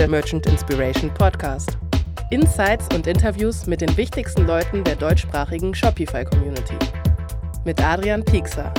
der Merchant Inspiration Podcast. Insights und Interviews mit den wichtigsten Leuten der deutschsprachigen Shopify-Community. Mit Adrian Piekser.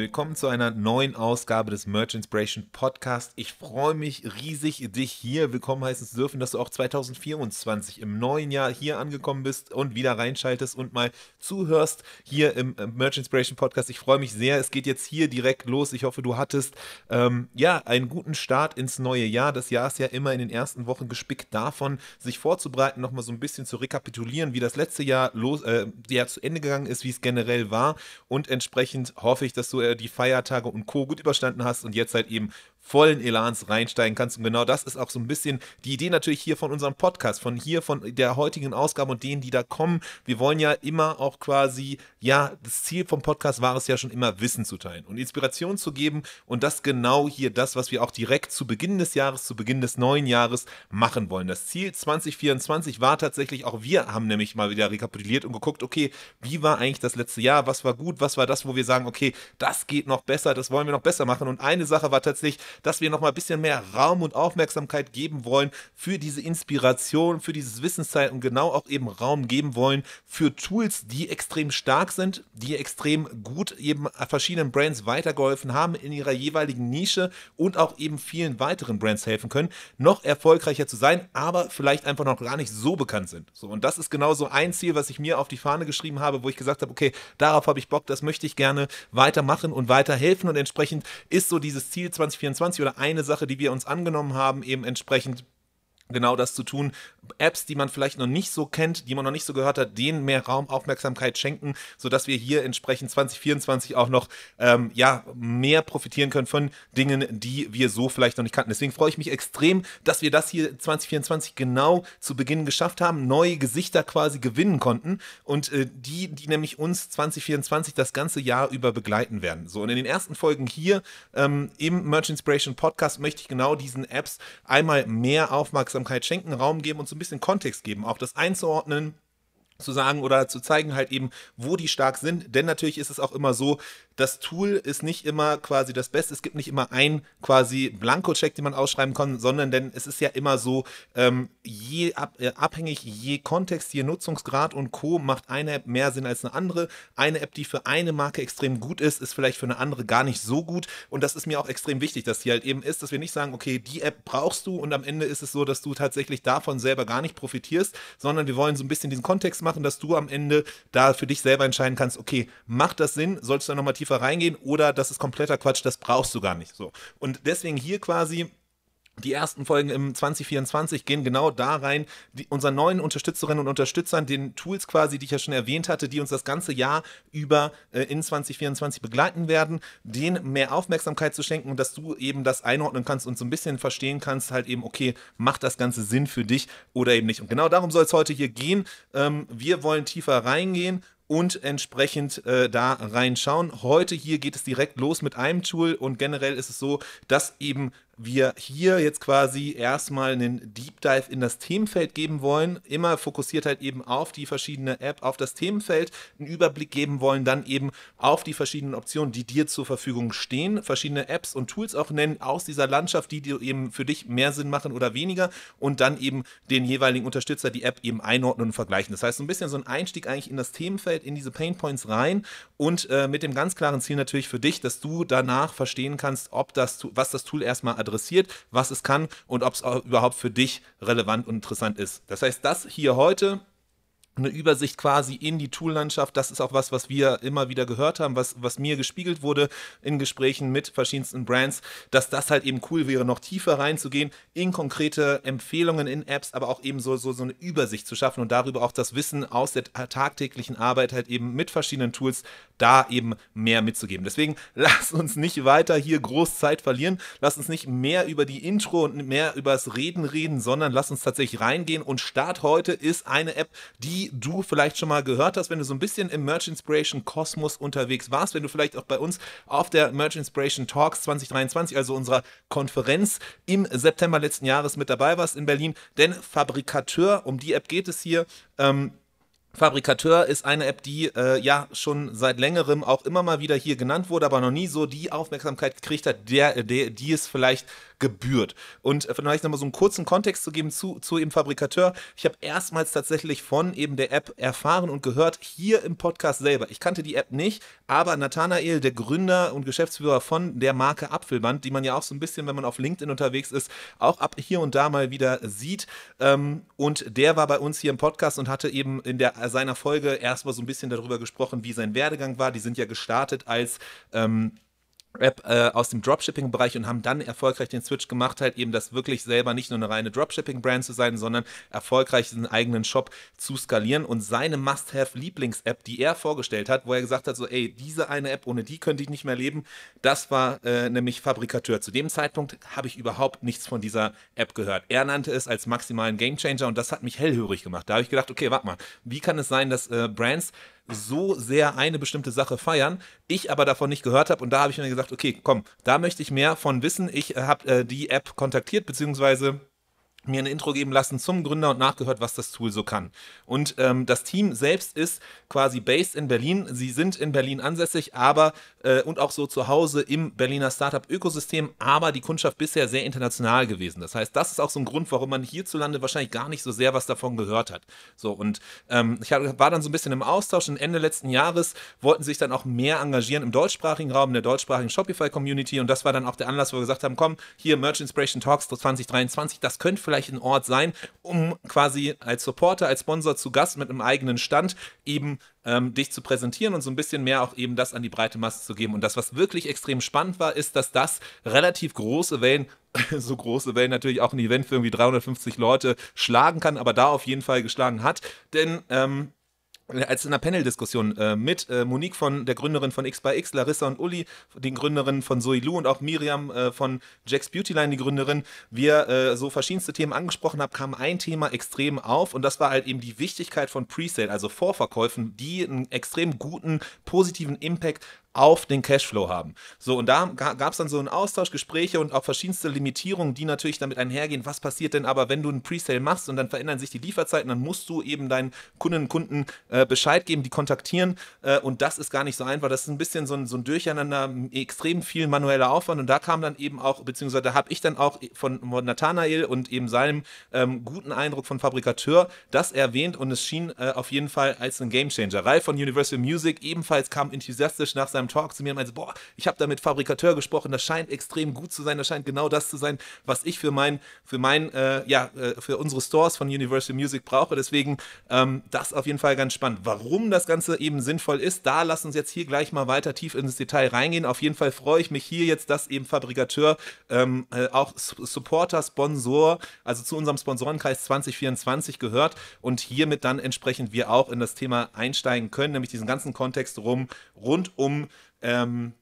Willkommen zu einer neuen Ausgabe des Merch Inspiration Podcast. Ich freue mich riesig, dich hier willkommen heißen zu dürfen, dass du auch 2024 im neuen Jahr hier angekommen bist und wieder reinschaltest und mal zuhörst hier im äh, Merch Inspiration Podcast. Ich freue mich sehr. Es geht jetzt hier direkt los. Ich hoffe, du hattest ähm, ja einen guten Start ins neue Jahr. Das Jahr ist ja immer in den ersten Wochen gespickt davon, sich vorzubereiten, nochmal so ein bisschen zu rekapitulieren, wie das letzte Jahr los, äh, Jahr zu Ende gegangen ist, wie es generell war. Und entsprechend hoffe ich, dass du äh, die Feiertage und Co. gut überstanden hast und jetzt halt eben vollen Elans reinsteigen kannst. Und genau das ist auch so ein bisschen die Idee natürlich hier von unserem Podcast, von hier, von der heutigen Ausgabe und denen, die da kommen. Wir wollen ja immer auch quasi, ja, das Ziel vom Podcast war es ja schon immer, Wissen zu teilen und Inspiration zu geben. Und das genau hier das, was wir auch direkt zu Beginn des Jahres, zu Beginn des neuen Jahres machen wollen. Das Ziel 2024 war tatsächlich, auch wir haben nämlich mal wieder rekapituliert und geguckt, okay, wie war eigentlich das letzte Jahr? Was war gut? Was war das, wo wir sagen, okay, das geht noch besser, das wollen wir noch besser machen? Und eine Sache war tatsächlich, dass wir noch mal ein bisschen mehr Raum und Aufmerksamkeit geben wollen für diese Inspiration, für dieses Wissenszeit und genau auch eben Raum geben wollen für Tools, die extrem stark sind, die extrem gut eben verschiedenen Brands weitergeholfen haben in ihrer jeweiligen Nische und auch eben vielen weiteren Brands helfen können, noch erfolgreicher zu sein, aber vielleicht einfach noch gar nicht so bekannt sind. So, und das ist genau so ein Ziel, was ich mir auf die Fahne geschrieben habe, wo ich gesagt habe, okay, darauf habe ich Bock, das möchte ich gerne weitermachen und weiterhelfen und entsprechend ist so dieses Ziel 2024 20 oder eine Sache, die wir uns angenommen haben, eben entsprechend genau das zu tun. Apps, die man vielleicht noch nicht so kennt, die man noch nicht so gehört hat, denen mehr Raum, Aufmerksamkeit schenken, sodass wir hier entsprechend 2024 auch noch ähm, ja, mehr profitieren können von Dingen, die wir so vielleicht noch nicht kannten. Deswegen freue ich mich extrem, dass wir das hier 2024 genau zu Beginn geschafft haben, neue Gesichter quasi gewinnen konnten und äh, die, die nämlich uns 2024 das ganze Jahr über begleiten werden. So, und in den ersten Folgen hier ähm, im Merch Inspiration Podcast möchte ich genau diesen Apps einmal mehr Aufmerksamkeit Aufmerksamkeit schenken, Raum geben und so ein bisschen Kontext geben, auch das einzuordnen, zu sagen oder zu zeigen halt eben, wo die stark sind. Denn natürlich ist es auch immer so, das Tool ist nicht immer quasi das Beste. Es gibt nicht immer ein quasi Blanko-Check, den man ausschreiben kann, sondern denn es ist ja immer so, ähm, je ab, äh, abhängig, je Kontext, je Nutzungsgrad und Co. macht eine App mehr Sinn als eine andere. Eine App, die für eine Marke extrem gut ist, ist vielleicht für eine andere gar nicht so gut. Und das ist mir auch extrem wichtig, dass die halt eben ist, dass wir nicht sagen, okay, die App brauchst du und am Ende ist es so, dass du tatsächlich davon selber gar nicht profitierst, sondern wir wollen so ein bisschen diesen Kontext machen, dass du am Ende da für dich selber entscheiden kannst, okay, macht das Sinn, sollst du da nochmal tiefer reingehen oder das ist kompletter Quatsch, das brauchst du gar nicht so. Und deswegen hier quasi die ersten Folgen im 2024 gehen genau da rein, die, unseren neuen Unterstützerinnen und Unterstützern, den Tools quasi, die ich ja schon erwähnt hatte, die uns das ganze Jahr über äh, in 2024 begleiten werden, denen mehr Aufmerksamkeit zu schenken und dass du eben das einordnen kannst und so ein bisschen verstehen kannst, halt eben, okay, macht das Ganze Sinn für dich oder eben nicht. Und genau darum soll es heute hier gehen. Ähm, wir wollen tiefer reingehen und entsprechend äh, da reinschauen. Heute hier geht es direkt los mit einem Tool und generell ist es so, dass eben wir hier jetzt quasi erstmal einen Deep Dive in das Themenfeld geben wollen. Immer fokussiert halt eben auf die verschiedene App, auf das Themenfeld, einen Überblick geben wollen, dann eben auf die verschiedenen Optionen, die dir zur Verfügung stehen, verschiedene Apps und Tools auch nennen aus dieser Landschaft, die dir eben für dich mehr Sinn machen oder weniger und dann eben den jeweiligen Unterstützer, die App eben einordnen und vergleichen. Das heißt, so ein bisschen so ein Einstieg eigentlich in das Themenfeld, in diese Pain Points rein und äh, mit dem ganz klaren Ziel natürlich für dich, dass du danach verstehen kannst, ob das, was das Tool erstmal adressiert adressiert, was es kann und ob es überhaupt für dich relevant und interessant ist. Das heißt, das hier heute eine Übersicht quasi in die Toollandschaft. Das ist auch was, was wir immer wieder gehört haben, was, was mir gespiegelt wurde in Gesprächen mit verschiedensten Brands, dass das halt eben cool wäre, noch tiefer reinzugehen in konkrete Empfehlungen in Apps, aber auch eben so, so, so eine Übersicht zu schaffen und darüber auch das Wissen aus der tagtäglichen Arbeit halt eben mit verschiedenen Tools da eben mehr mitzugeben. Deswegen lass uns nicht weiter hier groß Zeit verlieren. Lass uns nicht mehr über die Intro und mehr über das Reden reden, sondern lass uns tatsächlich reingehen. Und Start heute ist eine App, die du vielleicht schon mal gehört hast, wenn du so ein bisschen im Merch Inspiration Kosmos unterwegs warst, wenn du vielleicht auch bei uns auf der Merch Inspiration Talks 2023, also unserer Konferenz im September letzten Jahres mit dabei warst in Berlin. Denn Fabrikateur, um die App geht es hier, ähm, Fabrikateur ist eine App, die äh, ja schon seit längerem auch immer mal wieder hier genannt wurde, aber noch nie so die Aufmerksamkeit gekriegt hat, der, der die es vielleicht gebührt. Und äh, vielleicht nochmal so einen kurzen Kontext zu geben zu, zu eben Fabrikateur. Ich habe erstmals tatsächlich von eben der App erfahren und gehört, hier im Podcast selber. Ich kannte die App nicht, aber Nathanael, der Gründer und Geschäftsführer von der Marke Apfelband, die man ja auch so ein bisschen, wenn man auf LinkedIn unterwegs ist, auch ab hier und da mal wieder sieht. Ähm, und der war bei uns hier im Podcast und hatte eben in der, seiner Folge erstmal so ein bisschen darüber gesprochen, wie sein Werdegang war. Die sind ja gestartet als ähm, App äh, aus dem Dropshipping-Bereich und haben dann erfolgreich den Switch gemacht, halt eben das wirklich selber nicht nur eine reine Dropshipping-Brand zu sein, sondern erfolgreich diesen eigenen Shop zu skalieren und seine Must-Have-Lieblings-App, die er vorgestellt hat, wo er gesagt hat, so ey, diese eine App, ohne die könnte ich nicht mehr leben, das war äh, nämlich Fabrikateur. Zu dem Zeitpunkt habe ich überhaupt nichts von dieser App gehört. Er nannte es als maximalen Gamechanger und das hat mich hellhörig gemacht. Da habe ich gedacht, okay, warte mal, wie kann es sein, dass äh, Brands so sehr eine bestimmte Sache feiern, ich aber davon nicht gehört habe und da habe ich mir gesagt, okay, komm, da möchte ich mehr von wissen. Ich äh, habe äh, die App kontaktiert, beziehungsweise mir ein Intro geben lassen zum Gründer und nachgehört, was das Tool so kann. Und ähm, das Team selbst ist quasi based in Berlin. Sie sind in Berlin ansässig, aber äh, und auch so zu Hause im Berliner Startup-Ökosystem, aber die Kundschaft bisher sehr international gewesen. Das heißt, das ist auch so ein Grund, warum man hierzulande wahrscheinlich gar nicht so sehr was davon gehört hat. So, und ähm, ich war dann so ein bisschen im Austausch und Ende letzten Jahres wollten sich dann auch mehr engagieren im deutschsprachigen Raum, in der deutschsprachigen Shopify-Community. Und das war dann auch der Anlass, wo wir gesagt haben: komm, hier Merch Inspiration Talks 2023, das könnte vielleicht ein Ort sein, um quasi als Supporter, als Sponsor zu Gast mit einem eigenen Stand eben ähm, dich zu präsentieren und so ein bisschen mehr auch eben das an die breite Masse zu geben. Und das, was wirklich extrem spannend war, ist, dass das relativ große Wellen so große Wellen natürlich auch ein Event für irgendwie 350 Leute schlagen kann, aber da auf jeden Fall geschlagen hat. Denn ähm, als in einer Panel-Diskussion äh, mit äh, Monique von der Gründerin von X by X, Larissa und Uli, den Gründerinnen von Zoe Lu und auch Miriam äh, von Jack's Beautyline, die Gründerin, wir äh, so verschiedenste Themen angesprochen haben, kam ein Thema extrem auf und das war halt eben die Wichtigkeit von Presale, also Vorverkäufen, die einen extrem guten, positiven Impact auf den Cashflow haben. So, und da gab es dann so einen Austausch, Gespräche und auch verschiedenste Limitierungen, die natürlich damit einhergehen. Was passiert denn aber, wenn du einen Presale machst und dann verändern sich die Lieferzeiten, dann musst du eben deinen Kundinnen und Kunden äh, Bescheid geben, die kontaktieren. Äh, und das ist gar nicht so einfach. Das ist ein bisschen so ein, so ein Durcheinander, extrem viel manueller Aufwand. Und da kam dann eben auch, beziehungsweise da habe ich dann auch von Nathanael und eben seinem ähm, guten Eindruck von Fabrikateur das erwähnt und es schien äh, auf jeden Fall als ein Gamechanger. Ralf von Universal Music ebenfalls kam enthusiastisch nach seinem Talk zu mir und meinte, boah, ich habe da mit Fabrikateur gesprochen, das scheint extrem gut zu sein, das scheint genau das zu sein, was ich für mein, für mein, äh, ja, äh, für unsere Stores von Universal Music brauche. Deswegen ähm, das auf jeden Fall ganz spannend. Warum das Ganze eben sinnvoll ist, da lass uns jetzt hier gleich mal weiter tief ins Detail reingehen. Auf jeden Fall freue ich mich hier jetzt, dass eben Fabrikateur ähm, äh, auch Supporter, Sponsor, also zu unserem Sponsorenkreis 2024 gehört und hiermit dann entsprechend wir auch in das Thema einsteigen können, nämlich diesen ganzen Kontext rum, rund um ähm,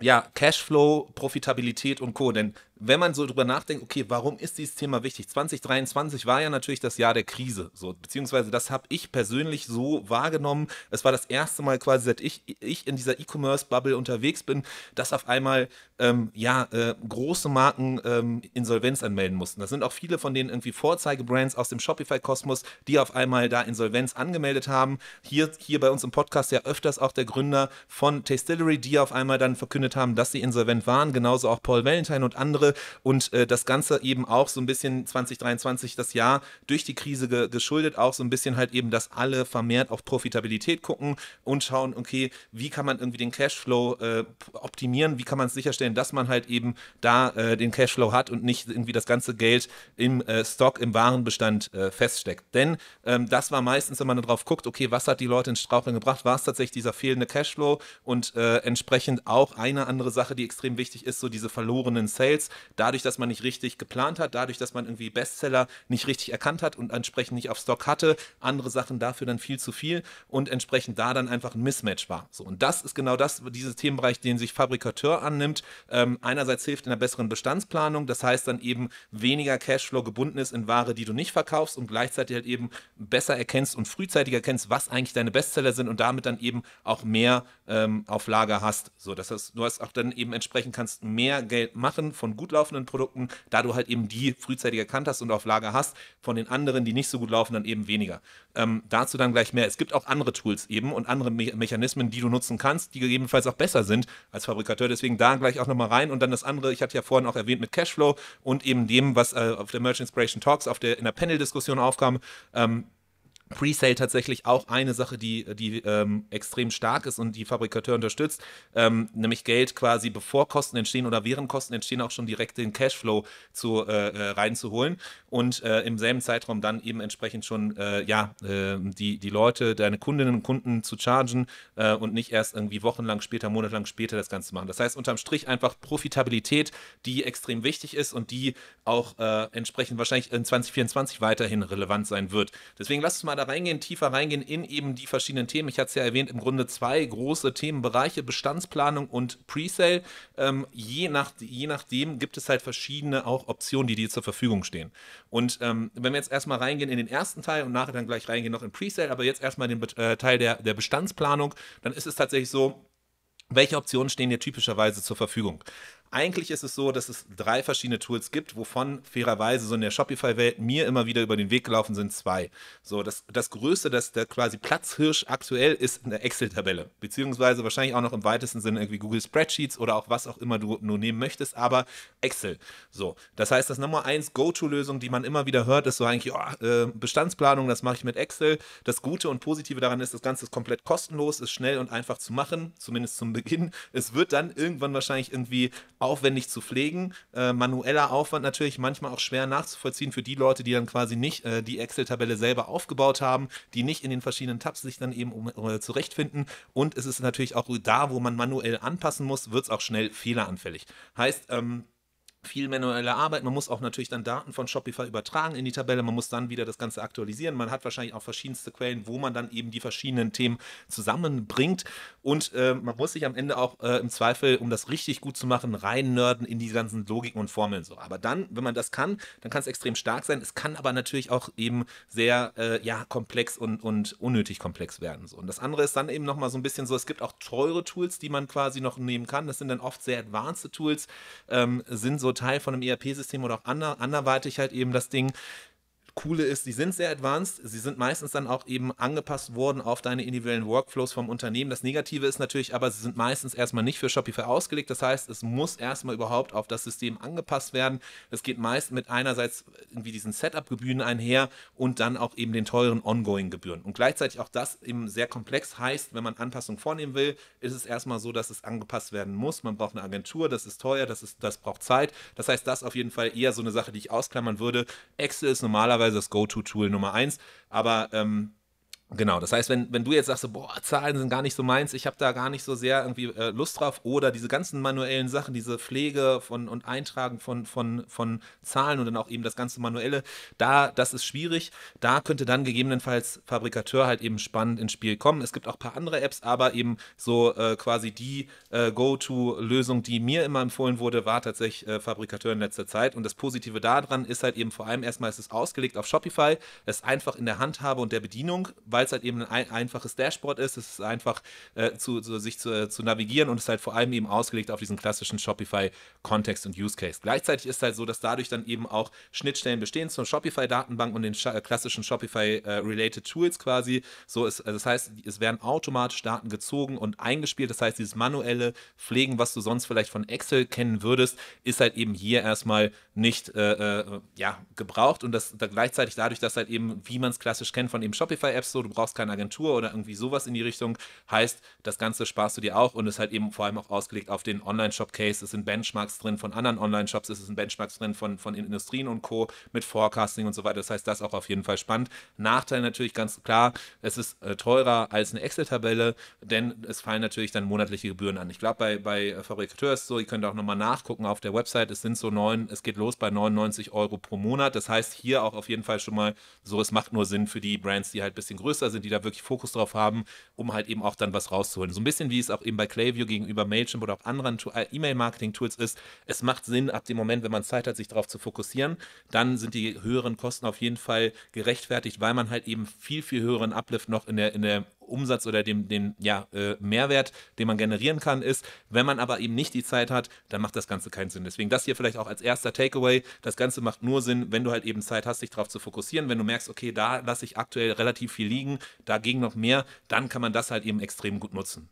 ja, Cashflow, Profitabilität und Co. Denn wenn man so drüber nachdenkt, okay, warum ist dieses Thema wichtig? 2023 war ja natürlich das Jahr der Krise, so, beziehungsweise das habe ich persönlich so wahrgenommen. Es war das erste Mal quasi, seit ich, ich in dieser E-Commerce-Bubble unterwegs bin, dass auf einmal ähm, ja, äh, große Marken ähm, Insolvenz anmelden mussten. Das sind auch viele von denen irgendwie Vorzeigebrands aus dem Shopify-Kosmos, die auf einmal da Insolvenz angemeldet haben. Hier, hier bei uns im Podcast ja öfters auch der Gründer von Tastillery, die auf einmal dann verkündet haben, dass sie insolvent waren, genauso auch Paul Valentine und andere und äh, das Ganze eben auch so ein bisschen 2023 das Jahr durch die Krise ge geschuldet, auch so ein bisschen halt eben, dass alle vermehrt auf Profitabilität gucken und schauen, okay, wie kann man irgendwie den Cashflow äh, optimieren, wie kann man sicherstellen, dass man halt eben da äh, den Cashflow hat und nicht irgendwie das ganze Geld im äh, Stock, im Warenbestand äh, feststeckt. Denn ähm, das war meistens, wenn man darauf guckt, okay, was hat die Leute ins Straucheln gebracht, war es tatsächlich dieser fehlende Cashflow und äh, entsprechend auch eine andere Sache, die extrem wichtig ist, so diese verlorenen Sales, dadurch, dass man nicht richtig geplant hat, dadurch, dass man irgendwie Bestseller nicht richtig erkannt hat und entsprechend nicht auf Stock hatte, andere Sachen dafür dann viel zu viel und entsprechend da dann einfach ein Mismatch war. So, und das ist genau das, dieses Themenbereich, den sich Fabrikateur annimmt. Ähm, einerseits hilft in der besseren Bestandsplanung, das heißt dann eben weniger Cashflow gebunden ist in Ware, die du nicht verkaufst und gleichzeitig halt eben besser erkennst und frühzeitig erkennst, was eigentlich deine Bestseller sind und damit dann eben auch mehr ähm, auf Lager hast. So, das heißt, du hast auch dann eben entsprechend kannst mehr Geld machen von gut laufenden Produkten, da du halt eben die frühzeitig erkannt hast und auf Lager hast, von den anderen, die nicht so gut laufen, dann eben weniger. Ähm, dazu dann gleich mehr. Es gibt auch andere Tools eben und andere Me Mechanismen, die du nutzen kannst, die gegebenenfalls auch besser sind als Fabrikateur. Deswegen da gleich auch nochmal rein. Und dann das andere, ich hatte ja vorhin auch erwähnt mit Cashflow und eben dem, was äh, auf der Merch Inspiration Talks, auf der, in der Panel-Diskussion aufkam. Ähm, Presale tatsächlich auch eine Sache, die, die ähm, extrem stark ist und die Fabrikateur unterstützt, ähm, nämlich Geld quasi bevor Kosten entstehen oder während Kosten entstehen auch schon direkt den Cashflow zu, äh, äh, reinzuholen und äh, im selben Zeitraum dann eben entsprechend schon äh, ja, ähm, die, die Leute, deine Kundinnen und Kunden zu chargen äh, und nicht erst irgendwie wochenlang später, monatelang später das Ganze machen. Das heißt unterm Strich einfach Profitabilität, die extrem wichtig ist und die auch äh, entsprechend wahrscheinlich in 2024 weiterhin relevant sein wird. Deswegen lass uns mal da reingehen, tiefer reingehen in eben die verschiedenen Themen. Ich hatte es ja erwähnt, im Grunde zwei große Themenbereiche, Bestandsplanung und Presale. Ähm, je, nach, je nachdem gibt es halt verschiedene auch Optionen, die dir zur Verfügung stehen. Und ähm, wenn wir jetzt erstmal reingehen in den ersten Teil und nachher dann gleich reingehen noch in Presale, aber jetzt erstmal den äh, Teil der, der Bestandsplanung, dann ist es tatsächlich so, welche Optionen stehen dir typischerweise zur Verfügung? Eigentlich ist es so, dass es drei verschiedene Tools gibt, wovon fairerweise so in der Shopify-Welt mir immer wieder über den Weg gelaufen sind zwei. So, das, das größte, das der quasi Platzhirsch aktuell ist eine Excel-Tabelle, beziehungsweise wahrscheinlich auch noch im weitesten Sinne irgendwie Google Spreadsheets oder auch was auch immer du nur nehmen möchtest, aber Excel. So, das heißt, das Nummer eins Go-To-Lösung, die man immer wieder hört, ist so eigentlich, oh, äh, Bestandsplanung, das mache ich mit Excel. Das Gute und Positive daran ist, das Ganze ist komplett kostenlos, ist schnell und einfach zu machen, zumindest zum Beginn. Es wird dann irgendwann wahrscheinlich irgendwie aufwendig zu pflegen. Äh, manueller Aufwand natürlich manchmal auch schwer nachzuvollziehen für die Leute, die dann quasi nicht äh, die Excel-Tabelle selber aufgebaut haben, die nicht in den verschiedenen Tabs sich dann eben um, uh, zurechtfinden. Und es ist natürlich auch da, wo man manuell anpassen muss, wird es auch schnell fehleranfällig. Heißt, ähm, viel manuelle Arbeit. Man muss auch natürlich dann Daten von Shopify übertragen in die Tabelle. Man muss dann wieder das Ganze aktualisieren. Man hat wahrscheinlich auch verschiedenste Quellen, wo man dann eben die verschiedenen Themen zusammenbringt. Und äh, man muss sich am Ende auch äh, im Zweifel, um das richtig gut zu machen, rein nörden in die ganzen Logiken und Formeln. So. Aber dann, wenn man das kann, dann kann es extrem stark sein. Es kann aber natürlich auch eben sehr äh, ja, komplex und, und unnötig komplex werden. So. Und das andere ist dann eben nochmal so ein bisschen so, es gibt auch teure Tools, die man quasi noch nehmen kann. Das sind dann oft sehr advanced Tools, ähm, sind so Teil von einem ERP-System oder auch ander, anderweitig halt eben das Ding. Coole ist, die sind sehr advanced. Sie sind meistens dann auch eben angepasst worden auf deine individuellen Workflows vom Unternehmen. Das Negative ist natürlich aber, sie sind meistens erstmal nicht für Shopify ausgelegt. Das heißt, es muss erstmal überhaupt auf das System angepasst werden. Es geht meist mit einerseits irgendwie diesen Setup-Gebühren einher und dann auch eben den teuren Ongoing-Gebühren. Und gleichzeitig auch das eben sehr komplex heißt, wenn man Anpassungen vornehmen will, ist es erstmal so, dass es angepasst werden muss. Man braucht eine Agentur, das ist teuer, das, ist, das braucht Zeit. Das heißt, das auf jeden Fall eher so eine Sache, die ich ausklammern würde. Excel ist normalerweise normalerweise das Go-To-Tool Nummer eins. Aber ähm, Genau, das heißt, wenn, wenn du jetzt sagst, boah, Zahlen sind gar nicht so meins, ich habe da gar nicht so sehr irgendwie äh, Lust drauf oder diese ganzen manuellen Sachen, diese Pflege von und Eintragen von, von, von Zahlen und dann auch eben das ganze manuelle, da, das ist schwierig. Da könnte dann gegebenenfalls Fabrikateur halt eben spannend ins Spiel kommen. Es gibt auch ein paar andere Apps, aber eben so äh, quasi die äh, Go-To-Lösung, die mir immer empfohlen wurde, war tatsächlich äh, Fabrikateur in letzter Zeit. Und das Positive daran ist halt eben vor allem erstmal, es ist ausgelegt auf Shopify, es ist einfach in der Handhabe und der Bedienung, weil weil es halt eben ein einfaches Dashboard ist. Es ist einfach äh, zu, zu, sich zu, äh, zu, navigieren und es ist halt vor allem eben ausgelegt auf diesen klassischen Shopify-Kontext und Use Case. Gleichzeitig ist es halt so, dass dadurch dann eben auch Schnittstellen bestehen zur Shopify-Datenbank und den äh, klassischen Shopify-related äh, Tools quasi. So ist, also das heißt, es werden automatisch Daten gezogen und eingespielt. Das heißt, dieses manuelle Pflegen, was du sonst vielleicht von Excel kennen würdest, ist halt eben hier erstmal nicht äh, ja, gebraucht und das da gleichzeitig dadurch, dass halt eben, wie man es klassisch kennt von eben Shopify-Apps, so du brauchst keine Agentur oder irgendwie sowas in die Richtung. Heißt, das Ganze sparst du dir auch und ist halt eben vor allem auch ausgelegt auf den Online-Shop-Case. Es sind Benchmarks drin von anderen Online-Shops, es sind Benchmarks drin von, von Industrien und Co. mit Forecasting und so weiter. Das heißt, das auch auf jeden Fall spannend. Nachteil natürlich ganz klar, es ist äh, teurer als eine Excel-Tabelle, denn es fallen natürlich dann monatliche Gebühren an. Ich glaube, bei, bei Fabrikateur ist es so, ihr könnt auch nochmal nachgucken auf der Website, es sind so neun, es geht los bei 99 Euro pro Monat. Das heißt, hier auch auf jeden Fall schon mal so, es macht nur Sinn für die Brands, die halt ein bisschen größer größer sind, die da wirklich Fokus drauf haben, um halt eben auch dann was rauszuholen. So ein bisschen wie es auch eben bei Clayview gegenüber Mailchimp oder auch anderen äh, E-Mail-Marketing-Tools ist. Es macht Sinn, ab dem Moment, wenn man Zeit hat, sich darauf zu fokussieren, dann sind die höheren Kosten auf jeden Fall gerechtfertigt, weil man halt eben viel, viel höheren Uplift noch in der, in der Umsatz oder dem, dem ja, äh, Mehrwert, den man generieren kann, ist. Wenn man aber eben nicht die Zeit hat, dann macht das Ganze keinen Sinn. Deswegen das hier vielleicht auch als erster Takeaway. Das Ganze macht nur Sinn, wenn du halt eben Zeit hast, dich darauf zu fokussieren. Wenn du merkst, okay, da lasse ich aktuell relativ viel liegen, dagegen noch mehr, dann kann man das halt eben extrem gut nutzen.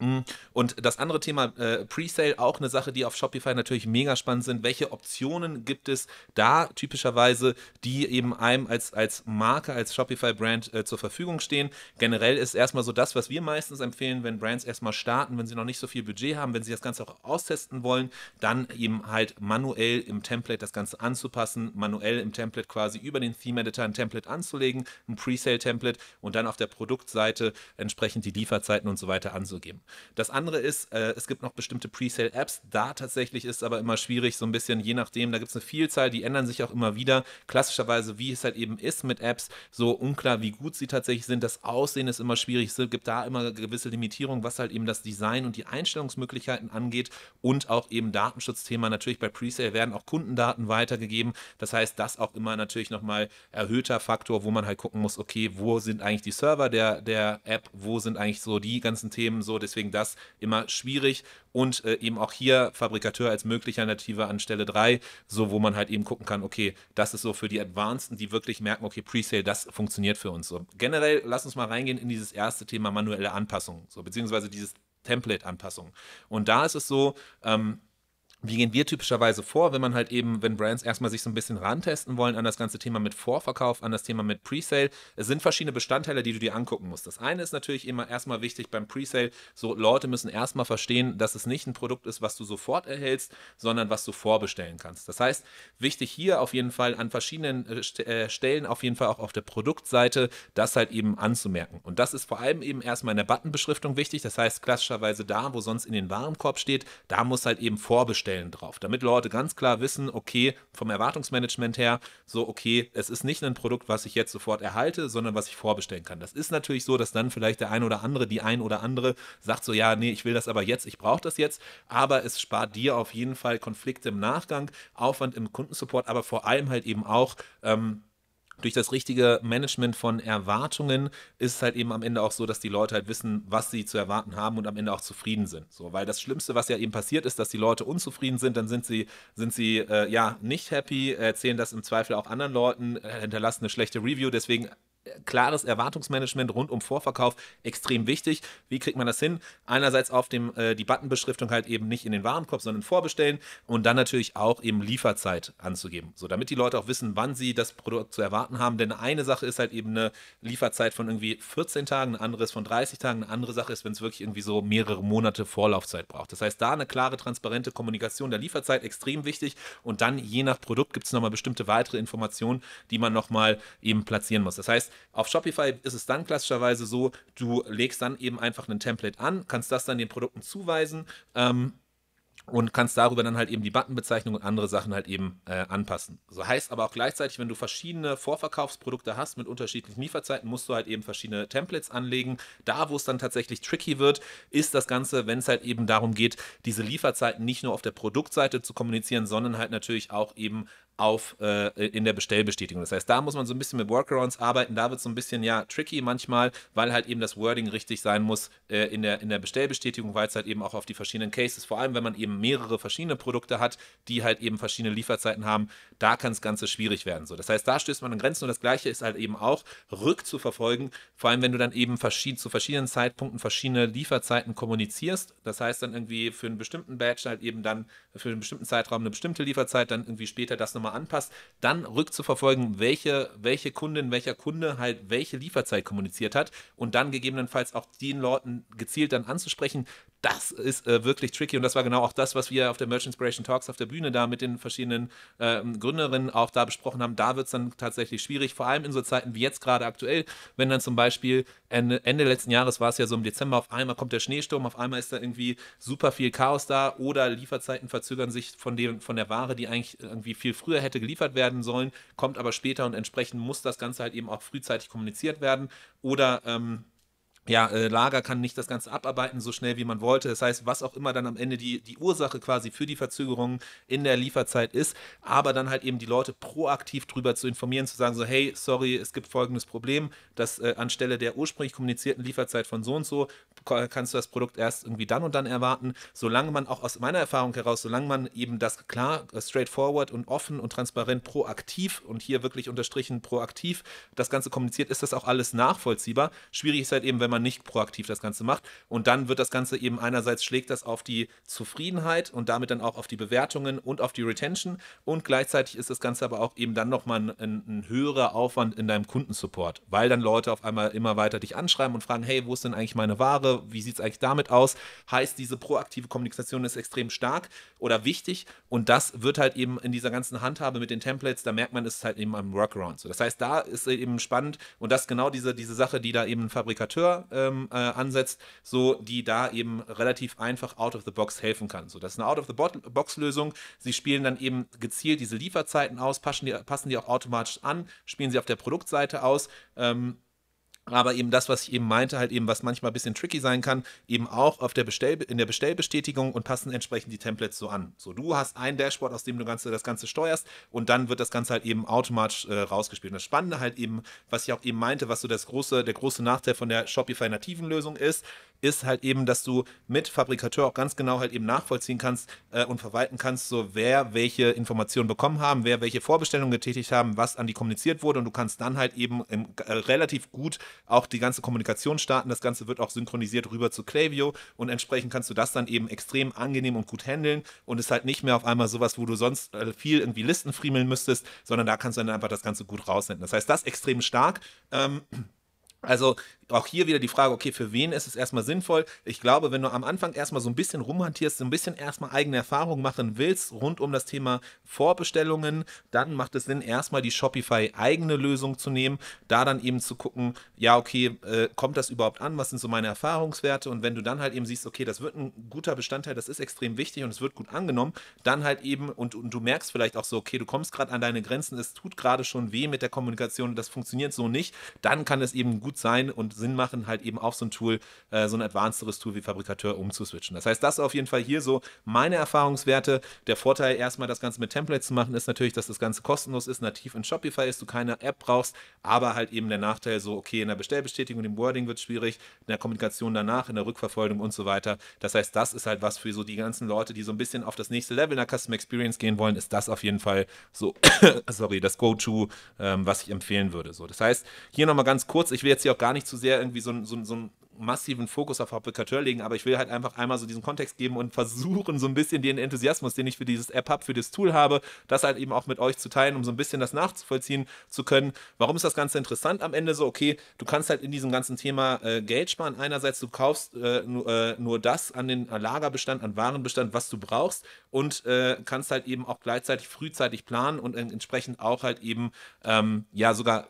Mhm. Und das andere Thema äh, Presale, auch eine Sache, die auf Shopify natürlich mega spannend sind. Welche Optionen gibt es da typischerweise, die eben einem als, als Marke, als Shopify-Brand äh, zur Verfügung stehen? Generell ist erstmal so das, was wir meistens empfehlen, wenn Brands erstmal starten, wenn sie noch nicht so viel Budget haben, wenn sie das Ganze auch austesten wollen, dann eben halt manuell im Template das Ganze anzupassen, manuell im Template quasi über den Theme-Editor ein Template anzulegen, ein Presale-Template und dann auf der Produktseite entsprechend die Lieferzeiten und so weiter anzugeben. Das andere ist, äh, es gibt noch bestimmte Presale-Apps. Da tatsächlich ist es aber immer schwierig, so ein bisschen, je nachdem, da gibt es eine Vielzahl, die ändern sich auch immer wieder. Klassischerweise, wie es halt eben ist mit Apps, so unklar, wie gut sie tatsächlich sind. Das Aussehen ist immer schwierig. Es gibt da immer gewisse Limitierungen, was halt eben das Design und die Einstellungsmöglichkeiten angeht und auch eben Datenschutzthema. Natürlich bei Presale werden auch Kundendaten weitergegeben. Das heißt, das auch immer natürlich nochmal erhöhter Faktor, wo man halt gucken muss, okay, wo sind eigentlich die Server der, der App, wo sind eigentlich so die ganzen Themen so. Deswegen deswegen das immer schwierig und äh, eben auch hier Fabrikateur als mögliche Alternative an Stelle 3, so wo man halt eben gucken kann, okay, das ist so für die Advanceden, die wirklich merken, okay, Presale, das funktioniert für uns. So generell, lass uns mal reingehen in dieses erste Thema manuelle Anpassung, so beziehungsweise dieses Template-Anpassung. Und da ist es so, ähm, wie gehen wir typischerweise vor, wenn man halt eben, wenn Brands erstmal sich so ein bisschen rantesten wollen an das ganze Thema mit Vorverkauf, an das Thema mit Presale? Es sind verschiedene Bestandteile, die du dir angucken musst. Das eine ist natürlich immer erstmal wichtig beim Presale, so Leute müssen erstmal verstehen, dass es nicht ein Produkt ist, was du sofort erhältst, sondern was du vorbestellen kannst. Das heißt, wichtig hier auf jeden Fall an verschiedenen äh, äh, Stellen, auf jeden Fall auch auf der Produktseite, das halt eben anzumerken. Und das ist vor allem eben erstmal in der Buttonbeschriftung wichtig. Das heißt, klassischerweise da, wo sonst in den Warenkorb steht, da muss halt eben vorbestellt Stellen drauf, damit Leute ganz klar wissen, okay, vom Erwartungsmanagement her, so, okay, es ist nicht ein Produkt, was ich jetzt sofort erhalte, sondern was ich vorbestellen kann. Das ist natürlich so, dass dann vielleicht der ein oder andere, die ein oder andere sagt so, ja, nee, ich will das aber jetzt, ich brauche das jetzt, aber es spart dir auf jeden Fall Konflikte im Nachgang, Aufwand im Kundensupport, aber vor allem halt eben auch, ähm, durch das richtige Management von Erwartungen ist es halt eben am Ende auch so, dass die Leute halt wissen, was sie zu erwarten haben und am Ende auch zufrieden sind. So, weil das Schlimmste, was ja eben passiert ist, dass die Leute unzufrieden sind, dann sind sie, sind sie äh, ja nicht happy, erzählen das im Zweifel auch anderen Leuten, äh, hinterlassen eine schlechte Review. Deswegen klares Erwartungsmanagement rund um Vorverkauf extrem wichtig. Wie kriegt man das hin? Einerseits auf dem äh, die Buttonbeschriftung halt eben nicht in den Warenkorb, sondern vorbestellen und dann natürlich auch eben Lieferzeit anzugeben, so damit die Leute auch wissen, wann sie das Produkt zu erwarten haben. Denn eine Sache ist halt eben eine Lieferzeit von irgendwie 14 Tagen, eine andere ist von 30 Tagen, eine andere Sache ist, wenn es wirklich irgendwie so mehrere Monate Vorlaufzeit braucht. Das heißt, da eine klare, transparente Kommunikation der Lieferzeit extrem wichtig und dann je nach Produkt gibt es nochmal bestimmte weitere Informationen, die man nochmal eben platzieren muss. Das heißt, auf Shopify ist es dann klassischerweise so, du legst dann eben einfach ein Template an, kannst das dann den Produkten zuweisen. Ähm, und kannst darüber dann halt eben die Buttonbezeichnung und andere Sachen halt eben äh, anpassen. So heißt aber auch gleichzeitig, wenn du verschiedene Vorverkaufsprodukte hast mit unterschiedlichen Lieferzeiten, musst du halt eben verschiedene Templates anlegen. Da, wo es dann tatsächlich tricky wird, ist das Ganze, wenn es halt eben darum geht, diese Lieferzeiten nicht nur auf der Produktseite zu kommunizieren, sondern halt natürlich auch eben auf, äh, in der Bestellbestätigung. Das heißt, da muss man so ein bisschen mit Workarounds arbeiten. Da wird es so ein bisschen ja tricky manchmal, weil halt eben das Wording richtig sein muss äh, in, der, in der Bestellbestätigung, weil es halt eben auch auf die verschiedenen Cases, vor allem wenn man eben mehrere verschiedene Produkte hat, die halt eben verschiedene Lieferzeiten haben, da kann das Ganze schwierig werden. So, das heißt, da stößt man an Grenzen und das Gleiche ist halt eben auch rückzuverfolgen, vor allem wenn du dann eben verschied zu verschiedenen Zeitpunkten verschiedene Lieferzeiten kommunizierst. Das heißt dann irgendwie für einen bestimmten Batch halt eben dann für einen bestimmten Zeitraum eine bestimmte Lieferzeit, dann irgendwie später das nochmal anpasst, dann rückzuverfolgen, welche, welche Kundin, welcher Kunde halt welche Lieferzeit kommuniziert hat und dann gegebenenfalls auch den Leuten gezielt dann anzusprechen, das ist äh, wirklich tricky. Und das war genau auch das, was wir auf der Merch Inspiration Talks auf der Bühne da mit den verschiedenen äh, Gründerinnen auch da besprochen haben. Da wird es dann tatsächlich schwierig, vor allem in so Zeiten wie jetzt gerade aktuell, wenn dann zum Beispiel Ende, Ende letzten Jahres war es ja so im Dezember, auf einmal kommt der Schneesturm, auf einmal ist da irgendwie super viel Chaos da oder Lieferzeiten verzögern sich von, dem, von der Ware, die eigentlich irgendwie viel früher hätte geliefert werden sollen, kommt aber später und entsprechend muss das Ganze halt eben auch frühzeitig kommuniziert werden. Oder ähm, ja, äh, Lager kann nicht das Ganze abarbeiten so schnell, wie man wollte. Das heißt, was auch immer dann am Ende die, die Ursache quasi für die Verzögerung in der Lieferzeit ist, aber dann halt eben die Leute proaktiv darüber zu informieren, zu sagen so, hey, sorry, es gibt folgendes Problem, dass äh, anstelle der ursprünglich kommunizierten Lieferzeit von so und so kannst du das Produkt erst irgendwie dann und dann erwarten, solange man auch aus meiner Erfahrung heraus, solange man eben das klar, äh, straightforward und offen und transparent proaktiv und hier wirklich unterstrichen proaktiv das Ganze kommuniziert, ist das auch alles nachvollziehbar. Schwierig ist halt eben, wenn man nicht proaktiv das Ganze macht und dann wird das Ganze eben einerseits schlägt das auf die Zufriedenheit und damit dann auch auf die Bewertungen und auf die Retention und gleichzeitig ist das Ganze aber auch eben dann nochmal ein, ein, höherer Aufwand in deinem Kundensupport, weil dann Leute auf einmal immer weiter dich anschreiben und fragen, hey, wo ist denn eigentlich meine Ware? wie sieht es eigentlich damit aus? Heißt, diese proaktive Kommunikation ist extrem stark oder wichtig und das wird halt eben in dieser ganzen Handhabe mit den Templates, da merkt man, ist halt eben am Workaround. So, das heißt, da ist eben spannend und das ist genau diese, diese Sache, die da eben ein Fabrikateur ähm, äh, ansetzt, so die da eben relativ einfach out of the box helfen kann. So, das ist eine out of the box Lösung. Sie spielen dann eben gezielt diese Lieferzeiten aus, passen die, passen die auch automatisch an, spielen sie auf der Produktseite aus. Ähm, aber eben das, was ich eben meinte, halt eben, was manchmal ein bisschen tricky sein kann, eben auch auf der Bestell in der Bestellbestätigung und passen entsprechend die Templates so an. So, du hast ein Dashboard, aus dem du ganze, das Ganze steuerst und dann wird das Ganze halt eben automatisch äh, rausgespielt. Und das Spannende halt eben, was ich auch eben meinte, was so das große, der große Nachteil von der Shopify nativen Lösung ist, ist halt eben, dass du mit Fabrikateur auch ganz genau halt eben nachvollziehen kannst äh, und verwalten kannst, so wer welche Informationen bekommen haben, wer welche Vorbestellungen getätigt haben, was an die kommuniziert wurde und du kannst dann halt eben im, äh, relativ gut auch die ganze Kommunikation starten. Das Ganze wird auch synchronisiert rüber zu Klaviyo und entsprechend kannst du das dann eben extrem angenehm und gut handeln und ist halt nicht mehr auf einmal sowas, wo du sonst äh, viel irgendwie Listen friemeln müsstest, sondern da kannst du dann einfach das Ganze gut raussenden. Das heißt, das extrem stark. Ähm, also auch hier wieder die Frage, okay, für wen ist es erstmal sinnvoll? Ich glaube, wenn du am Anfang erstmal so ein bisschen rumhantierst, so ein bisschen erstmal eigene Erfahrungen machen willst rund um das Thema Vorbestellungen, dann macht es Sinn, erstmal die Shopify eigene Lösung zu nehmen, da dann eben zu gucken, ja, okay, äh, kommt das überhaupt an? Was sind so meine Erfahrungswerte? Und wenn du dann halt eben siehst, okay, das wird ein guter Bestandteil, das ist extrem wichtig und es wird gut angenommen, dann halt eben, und, und du merkst vielleicht auch so, okay, du kommst gerade an deine Grenzen, es tut gerade schon weh mit der Kommunikation, das funktioniert so nicht, dann kann es eben gut sein und Sinn machen, halt eben auf so ein Tool, äh, so ein advancederes Tool wie Fabrikateur umzuswitchen. Das heißt, das ist auf jeden Fall hier so meine Erfahrungswerte. Der Vorteil, erstmal das Ganze mit Templates zu machen, ist natürlich, dass das Ganze kostenlos ist, nativ in Shopify ist, du keine App brauchst, aber halt eben der Nachteil so, okay, in der Bestellbestätigung, im Wording wird es schwierig, in der Kommunikation danach, in der Rückverfolgung und so weiter. Das heißt, das ist halt was für so die ganzen Leute, die so ein bisschen auf das nächste Level in der Custom Experience gehen wollen, ist das auf jeden Fall so, sorry, das Go-To, ähm, was ich empfehlen würde. So, das heißt, hier nochmal ganz kurz, ich will jetzt hier auch gar nicht zu sehr irgendwie so, so, so ein massiven Fokus auf Fabrikateur legen, aber ich will halt einfach einmal so diesen Kontext geben und versuchen, so ein bisschen den Enthusiasmus, den ich für dieses App habe, für das Tool habe, das halt eben auch mit euch zu teilen, um so ein bisschen das nachzuvollziehen zu können. Warum ist das Ganze interessant am Ende so? Okay, du kannst halt in diesem ganzen Thema äh, Geld sparen. Einerseits, du kaufst äh, nur, äh, nur, das an den Lagerbestand, an Warenbestand, was du brauchst und äh, kannst halt eben auch gleichzeitig frühzeitig planen und entsprechend auch halt eben ähm, ja sogar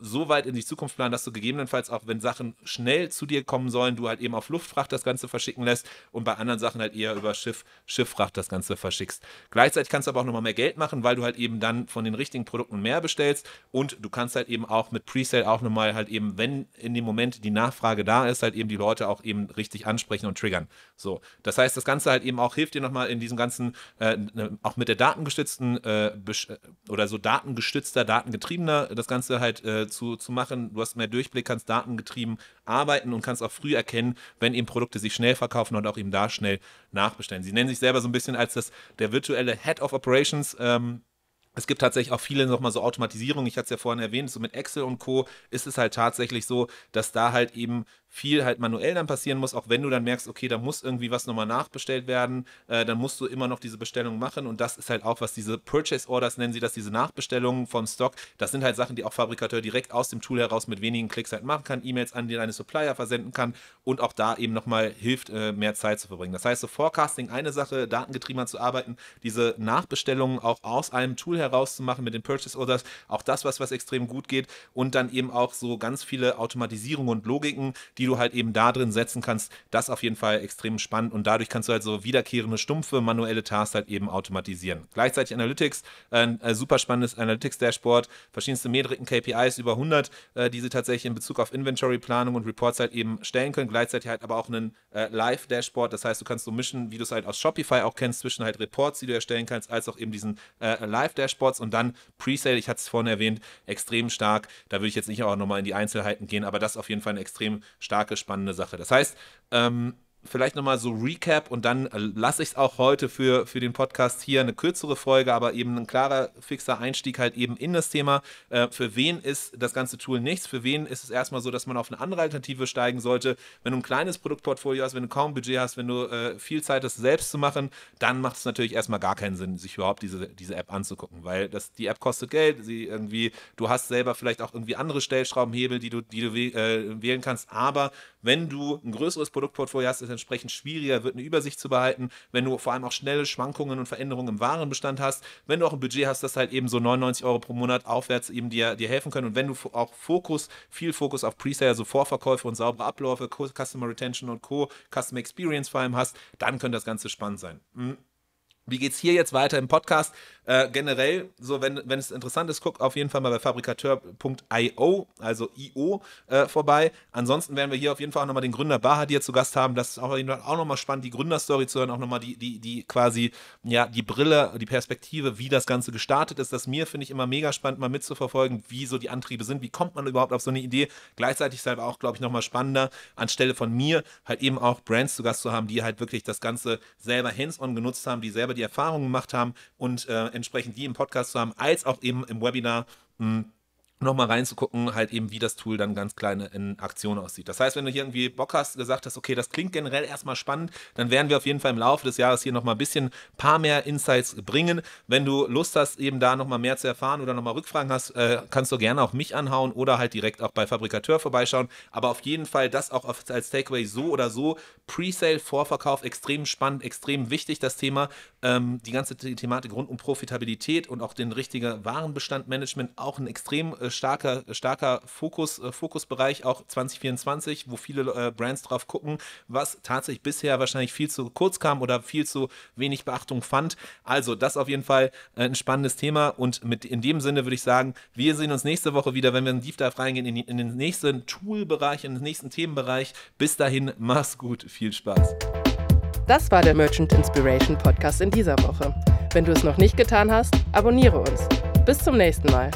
so weit in die Zukunft planen, dass du gegebenenfalls auch, wenn Sachen schnell zu dir kommen sollen, du halt eben auf Luftfracht das Ganze verschicken lässt und bei anderen Sachen halt eher über Schiff, Schifffracht das Ganze verschickst. Gleichzeitig kannst du aber auch nochmal mehr Geld machen, weil du halt eben dann von den richtigen Produkten mehr bestellst und du kannst halt eben auch mit Presale auch nochmal halt eben, wenn in dem Moment die Nachfrage da ist, halt eben die Leute auch eben richtig ansprechen und triggern. So, das heißt, das Ganze halt eben auch hilft dir nochmal in diesem ganzen, äh, ne, auch mit der datengestützten äh, oder so datengestützter, datengetriebener, das Ganze halt äh, zu, zu machen. Du hast mehr Durchblick, kannst datengetrieben arbeiten und kannst auch früh erkennen, wenn eben Produkte sich schnell verkaufen und auch eben da schnell nachbestellen. Sie nennen sich selber so ein bisschen als das, der virtuelle Head of Operations. Ähm, es gibt tatsächlich auch viele nochmal so Automatisierungen. Ich hatte es ja vorhin erwähnt, so mit Excel und Co. ist es halt tatsächlich so, dass da halt eben viel halt manuell dann passieren muss, auch wenn du dann merkst, okay, da muss irgendwie was nochmal nachbestellt werden, äh, dann musst du immer noch diese Bestellung machen und das ist halt auch, was diese Purchase Orders nennen sie das, diese Nachbestellungen vom Stock, das sind halt Sachen, die auch Fabrikateur direkt aus dem Tool heraus mit wenigen Klicks halt machen kann, E-Mails an deine Supplier versenden kann und auch da eben nochmal hilft, äh, mehr Zeit zu verbringen. Das heißt, so Forecasting eine Sache, datengetriebener zu arbeiten, diese Nachbestellungen auch aus einem Tool heraus zu machen mit den Purchase Orders, auch das was, was extrem gut geht und dann eben auch so ganz viele Automatisierungen und Logiken, die die du halt eben da drin setzen kannst. Das auf jeden Fall extrem spannend und dadurch kannst du halt so wiederkehrende, stumpfe, manuelle Tasks halt eben automatisieren. Gleichzeitig Analytics, ein äh, super spannendes Analytics-Dashboard, verschiedenste Metriken, KPIs, über 100, äh, die sie tatsächlich in Bezug auf Inventory-Planung und Reports halt eben stellen können. Gleichzeitig halt aber auch ein äh, Live-Dashboard, das heißt, du kannst so mischen, wie du es halt aus Shopify auch kennst, zwischen halt Reports, die du erstellen kannst, als auch eben diesen äh, Live-Dashboards und dann Presale, ich hatte es vorhin erwähnt, extrem stark. Da würde ich jetzt nicht auch nochmal in die Einzelheiten gehen, aber das auf jeden Fall eine extrem starke, spannende Sache. Das heißt, ähm, vielleicht nochmal so Recap und dann äh, lasse ich es auch heute für, für den Podcast hier eine kürzere Folge, aber eben ein klarer, fixer Einstieg halt eben in das Thema. Äh, für wen ist das ganze Tool nichts? Für wen ist es erstmal so, dass man auf eine andere Alternative steigen sollte? Wenn du ein kleines Produktportfolio hast, wenn du kaum Budget hast, wenn du äh, viel Zeit hast, selbst zu machen, dann macht es natürlich erstmal gar keinen Sinn, sich überhaupt diese, diese App anzugucken, weil das, die App kostet Geld, sie irgendwie, du hast selber vielleicht auch irgendwie andere Stellschraubenhebel, die du, die du äh, wählen kannst, aber wenn du ein größeres Produktportfolio hast, ist es entsprechend schwieriger, wird eine Übersicht zu behalten. Wenn du vor allem auch schnelle Schwankungen und Veränderungen im Warenbestand hast, wenn du auch ein Budget hast, das halt eben so 99 Euro pro Monat aufwärts eben dir, dir helfen können und wenn du auch Fokus, viel Fokus auf Presale, also Vorverkäufe und saubere Abläufe, Customer Retention und Co., Customer Experience vor allem hast, dann könnte das Ganze spannend sein. Hm. Wie geht es hier jetzt weiter im Podcast? Äh, generell, so wenn, es interessant ist, guck auf jeden Fall mal bei fabrikateur.io, also IO, äh, vorbei. Ansonsten werden wir hier auf jeden Fall auch nochmal den Gründer Baha hier zu Gast haben. Das ist auch, auch nochmal spannend, die Gründerstory zu hören, auch nochmal die, die, die quasi, ja, die Brille, die Perspektive, wie das Ganze gestartet ist. Das mir finde ich immer mega spannend, mal mitzuverfolgen, wie so die Antriebe sind, wie kommt man überhaupt auf so eine Idee. Gleichzeitig ist halt auch, glaube ich, nochmal spannender, anstelle von mir halt eben auch Brands zu Gast zu haben, die halt wirklich das Ganze selber hands-on genutzt haben, die selber die Erfahrungen gemacht haben und äh, entsprechend die im Podcast zu haben, als auch eben im Webinar. Mh, nochmal reinzugucken, halt eben, wie das Tool dann ganz kleine in Aktion aussieht. Das heißt, wenn du hier irgendwie Bock hast, gesagt hast, okay, das klingt generell erstmal spannend, dann werden wir auf jeden Fall im Laufe des Jahres hier nochmal ein bisschen paar mehr Insights bringen. Wenn du Lust hast, eben da nochmal mehr zu erfahren oder nochmal Rückfragen hast, äh, kannst du gerne auch mich anhauen oder halt direkt auch bei Fabrikateur vorbeischauen. Aber auf jeden Fall das auch als Takeaway so oder so. Presale, Vorverkauf, extrem spannend, extrem wichtig, das Thema. Ähm, die ganze Thematik rund um Profitabilität und auch den richtigen Warenbestandmanagement auch ein extrem äh, starker, starker Fokus, äh, Fokusbereich, auch 2024, wo viele äh, Brands drauf gucken, was tatsächlich bisher wahrscheinlich viel zu kurz kam oder viel zu wenig Beachtung fand. Also, das auf jeden Fall äh, ein spannendes Thema und mit, in dem Sinne würde ich sagen, wir sehen uns nächste Woche wieder, wenn wir in Deep Dive reingehen, in, in den nächsten Toolbereich, in den nächsten Themenbereich. Bis dahin, mach's gut, viel Spaß. Das war der Merchant Inspiration Podcast in dieser Woche. Wenn du es noch nicht getan hast, abonniere uns. Bis zum nächsten Mal.